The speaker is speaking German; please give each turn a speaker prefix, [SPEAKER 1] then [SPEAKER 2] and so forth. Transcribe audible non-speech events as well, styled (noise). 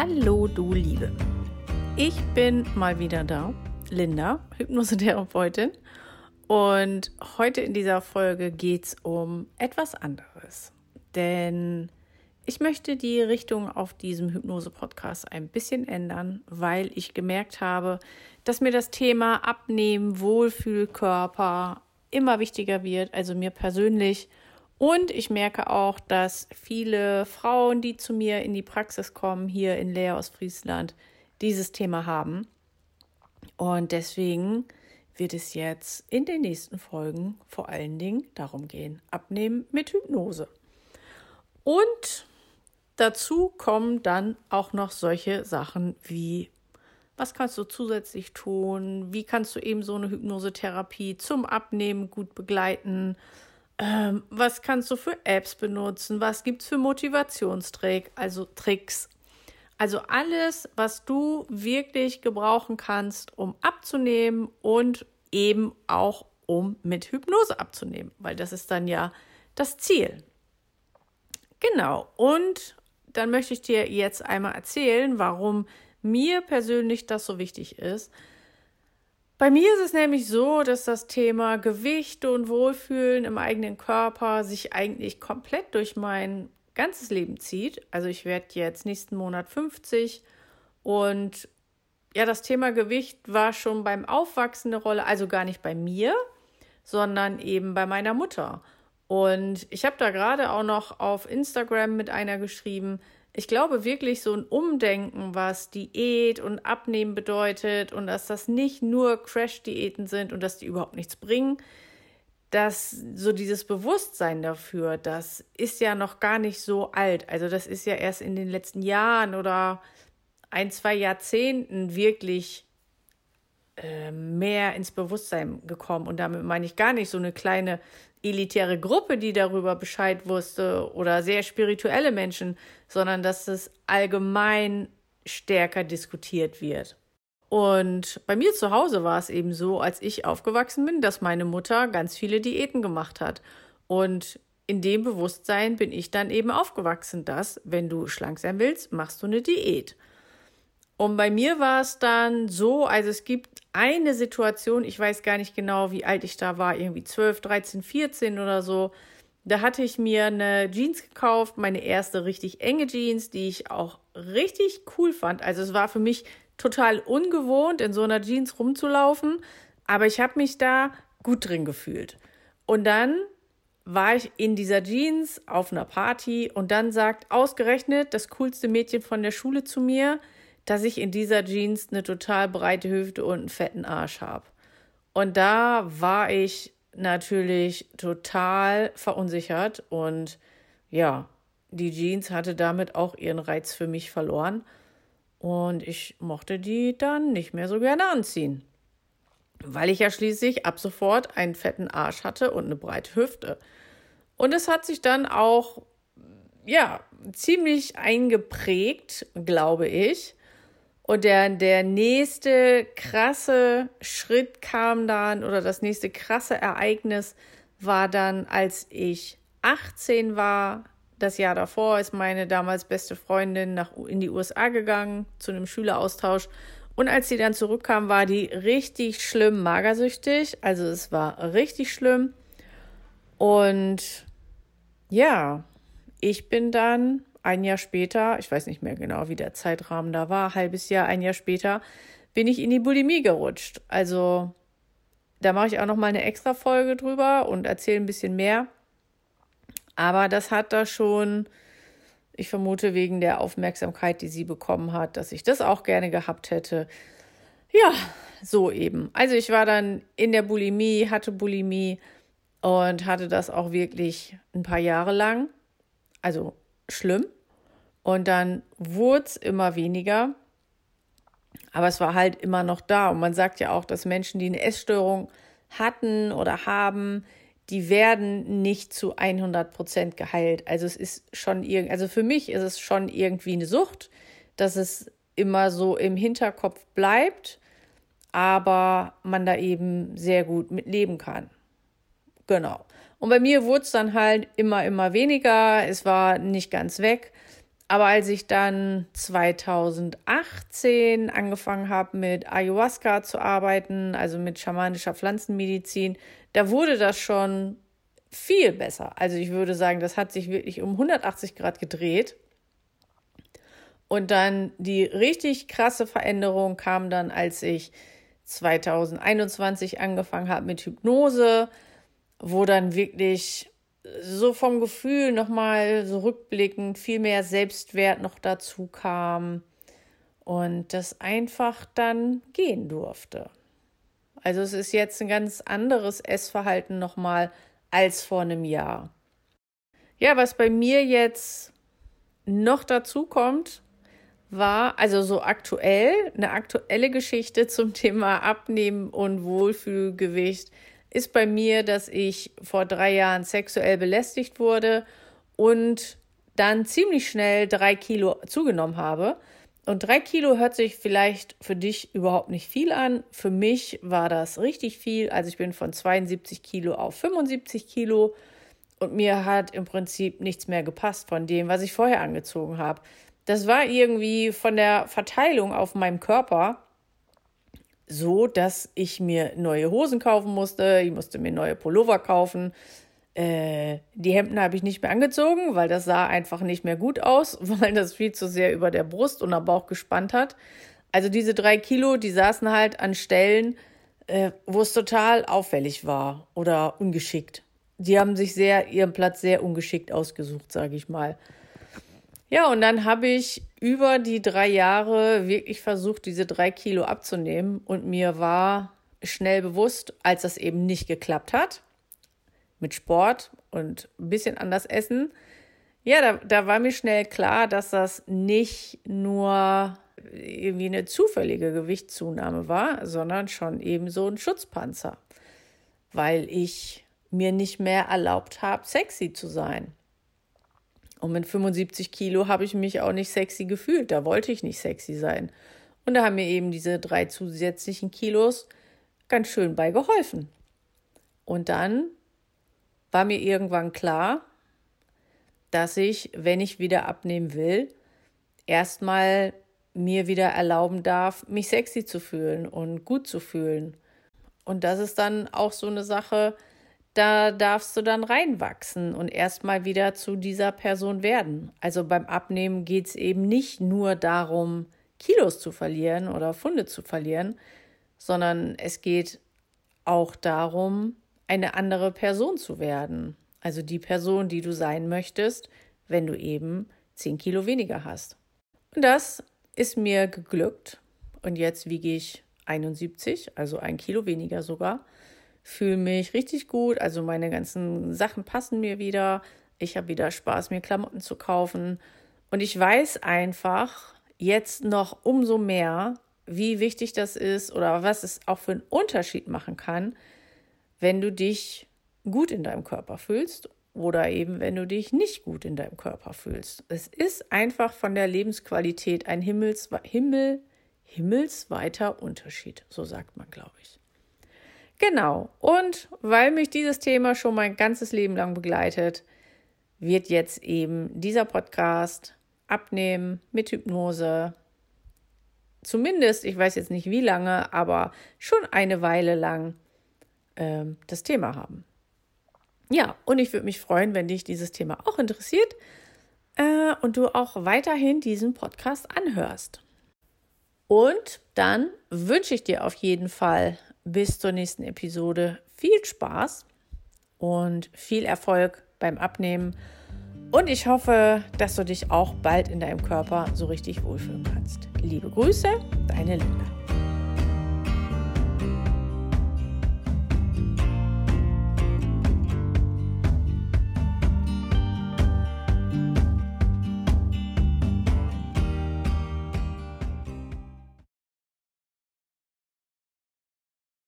[SPEAKER 1] Hallo, du Liebe. Ich bin mal wieder da, Linda, Hypnosetherapeutin. Und heute in dieser Folge geht es um etwas anderes. Denn ich möchte die Richtung auf diesem Hypnose-Podcast ein bisschen ändern, weil ich gemerkt habe, dass mir das Thema Abnehmen, Wohlfühlkörper immer wichtiger wird, also mir persönlich. Und ich merke auch, dass viele Frauen, die zu mir in die Praxis kommen, hier in Leer aus Friesland, dieses Thema haben. Und deswegen wird es jetzt in den nächsten Folgen vor allen Dingen darum gehen, abnehmen mit Hypnose. Und dazu kommen dann auch noch solche Sachen wie, was kannst du zusätzlich tun? Wie kannst du eben so eine Hypnosetherapie zum Abnehmen gut begleiten? Ähm, was kannst du für Apps benutzen? Was gibt es für Motivationstricks? Also Tricks. Also alles, was du wirklich gebrauchen kannst, um abzunehmen und eben auch um mit Hypnose abzunehmen, weil das ist dann ja das Ziel. Genau. Und dann möchte ich dir jetzt einmal erzählen, warum mir persönlich das so wichtig ist. Bei mir ist es nämlich so, dass das Thema Gewicht und Wohlfühlen im eigenen Körper sich eigentlich komplett durch mein ganzes Leben zieht. Also ich werde jetzt nächsten Monat 50 und ja, das Thema Gewicht war schon beim Aufwachsen eine Rolle, also gar nicht bei mir, sondern eben bei meiner Mutter. Und ich habe da gerade auch noch auf Instagram mit einer geschrieben, ich glaube wirklich so ein Umdenken, was Diät und Abnehmen bedeutet und dass das nicht nur Crash-Diäten sind und dass die überhaupt nichts bringen, dass so dieses Bewusstsein dafür, das ist ja noch gar nicht so alt. Also das ist ja erst in den letzten Jahren oder ein, zwei Jahrzehnten wirklich äh, mehr ins Bewusstsein gekommen. Und damit meine ich gar nicht so eine kleine elitäre Gruppe, die darüber Bescheid wusste oder sehr spirituelle Menschen, sondern dass es allgemein stärker diskutiert wird. Und bei mir zu Hause war es eben so, als ich aufgewachsen bin, dass meine Mutter ganz viele Diäten gemacht hat. Und in dem Bewusstsein bin ich dann eben aufgewachsen, dass, wenn du schlank sein willst, machst du eine Diät. Und bei mir war es dann so, also es gibt eine Situation, ich weiß gar nicht genau, wie alt ich da war, irgendwie 12, 13, 14 oder so. Da hatte ich mir eine Jeans gekauft, meine erste richtig enge Jeans, die ich auch richtig cool fand. Also es war für mich total ungewohnt, in so einer Jeans rumzulaufen, aber ich habe mich da gut drin gefühlt. Und dann war ich in dieser Jeans auf einer Party und dann sagt ausgerechnet das coolste Mädchen von der Schule zu mir, dass ich in dieser Jeans eine total breite Hüfte und einen fetten Arsch habe. Und da war ich natürlich total verunsichert und ja, die Jeans hatte damit auch ihren Reiz für mich verloren und ich mochte die dann nicht mehr so gerne anziehen. Weil ich ja schließlich ab sofort einen fetten Arsch hatte und eine breite Hüfte. Und es hat sich dann auch, ja, ziemlich eingeprägt, glaube ich. Und der, der nächste krasse Schritt kam dann oder das nächste krasse Ereignis war dann, als ich 18 war. Das Jahr davor ist meine damals beste Freundin nach, in die USA gegangen zu einem Schüleraustausch. Und als sie dann zurückkam, war die richtig schlimm magersüchtig. Also es war richtig schlimm. Und ja, ich bin dann ein Jahr später, ich weiß nicht mehr genau, wie der Zeitrahmen da war, halbes Jahr, ein Jahr später, bin ich in die Bulimie gerutscht. Also da mache ich auch noch mal eine extra Folge drüber und erzähle ein bisschen mehr. Aber das hat da schon, ich vermute wegen der Aufmerksamkeit, die sie bekommen hat, dass ich das auch gerne gehabt hätte. Ja, so eben. Also ich war dann in der Bulimie, hatte Bulimie und hatte das auch wirklich ein paar Jahre lang. Also schlimm. Und dann wurde es immer weniger. Aber es war halt immer noch da. Und man sagt ja auch, dass Menschen, die eine Essstörung hatten oder haben, die werden nicht zu 100 Prozent geheilt. Also es ist schon irgendwie, also für mich ist es schon irgendwie eine Sucht, dass es immer so im Hinterkopf bleibt, aber man da eben sehr gut mit leben kann. Genau. Und bei mir wurde es dann halt immer, immer weniger. Es war nicht ganz weg, Aber als ich dann 2018 angefangen habe mit Ayahuasca zu arbeiten, also mit schamanischer Pflanzenmedizin, da wurde das schon viel besser. Also ich würde sagen, das hat sich wirklich um 180 Grad gedreht. Und dann die richtig krasse Veränderung kam dann, als ich 2021 angefangen habe mit Hypnose, wo dann wirklich so vom Gefühl nochmal so rückblickend viel mehr Selbstwert noch dazu kam und das einfach dann gehen durfte. Also es ist jetzt ein ganz anderes Essverhalten nochmal als vor einem Jahr. Ja, was bei mir jetzt noch dazu kommt, war also so aktuell, eine aktuelle Geschichte zum Thema Abnehmen und Wohlfühlgewicht ist bei mir, dass ich vor drei Jahren sexuell belästigt wurde und dann ziemlich schnell drei Kilo zugenommen habe. Und drei Kilo hört sich vielleicht für dich überhaupt nicht viel an. Für mich war das richtig viel. Also ich bin von 72 Kilo auf 75 Kilo und mir hat im Prinzip nichts mehr gepasst von dem, was ich vorher angezogen habe. Das war irgendwie von der Verteilung auf meinem Körper so, dass ich mir neue Hosen kaufen musste. Ich musste mir neue Pullover kaufen. Äh, die Hemden habe ich nicht mehr angezogen, weil das sah einfach nicht mehr gut aus, (laughs) weil das viel zu sehr über der Brust und am Bauch gespannt hat. Also diese drei Kilo, die saßen halt an Stellen, äh, wo es total auffällig war oder ungeschickt. Die haben sich sehr ihren Platz sehr ungeschickt ausgesucht, sage ich mal. Ja, und dann habe ich über die drei Jahre wirklich versucht, diese drei Kilo abzunehmen. Und mir war schnell bewusst, als das eben nicht geklappt hat, mit Sport und ein bisschen anders essen, ja, da, da war mir schnell klar, dass das nicht nur irgendwie eine zufällige Gewichtszunahme war, sondern schon eben so ein Schutzpanzer, weil ich mir nicht mehr erlaubt habe, sexy zu sein. Und mit 75 Kilo habe ich mich auch nicht sexy gefühlt. Da wollte ich nicht sexy sein. Und da haben mir eben diese drei zusätzlichen Kilos ganz schön bei geholfen. Und dann war mir irgendwann klar, dass ich, wenn ich wieder abnehmen will, erstmal mir wieder erlauben darf, mich sexy zu fühlen und gut zu fühlen. Und das ist dann auch so eine Sache, da darfst du dann reinwachsen und erstmal wieder zu dieser Person werden. Also beim Abnehmen geht es eben nicht nur darum, Kilos zu verlieren oder Funde zu verlieren, sondern es geht auch darum, eine andere Person zu werden. Also die Person, die du sein möchtest, wenn du eben 10 Kilo weniger hast. Und das ist mir geglückt. Und jetzt wiege ich 71, also ein Kilo weniger sogar fühle mich richtig gut. Also meine ganzen Sachen passen mir wieder. Ich habe wieder Spaß, mir Klamotten zu kaufen. Und ich weiß einfach jetzt noch umso mehr, wie wichtig das ist oder was es auch für einen Unterschied machen kann, wenn du dich gut in deinem Körper fühlst oder eben wenn du dich nicht gut in deinem Körper fühlst. Es ist einfach von der Lebensqualität ein Himmels, Himmel, himmelsweiter Unterschied, so sagt man, glaube ich. Genau. Und weil mich dieses Thema schon mein ganzes Leben lang begleitet, wird jetzt eben dieser Podcast abnehmen mit Hypnose. Zumindest, ich weiß jetzt nicht wie lange, aber schon eine Weile lang ähm, das Thema haben. Ja, und ich würde mich freuen, wenn dich dieses Thema auch interessiert äh, und du auch weiterhin diesen Podcast anhörst. Und dann wünsche ich dir auf jeden Fall bis zur nächsten Episode viel Spaß und viel Erfolg beim Abnehmen. Und ich hoffe, dass du dich auch bald in deinem Körper so richtig wohlfühlen kannst. Liebe Grüße, deine Linda.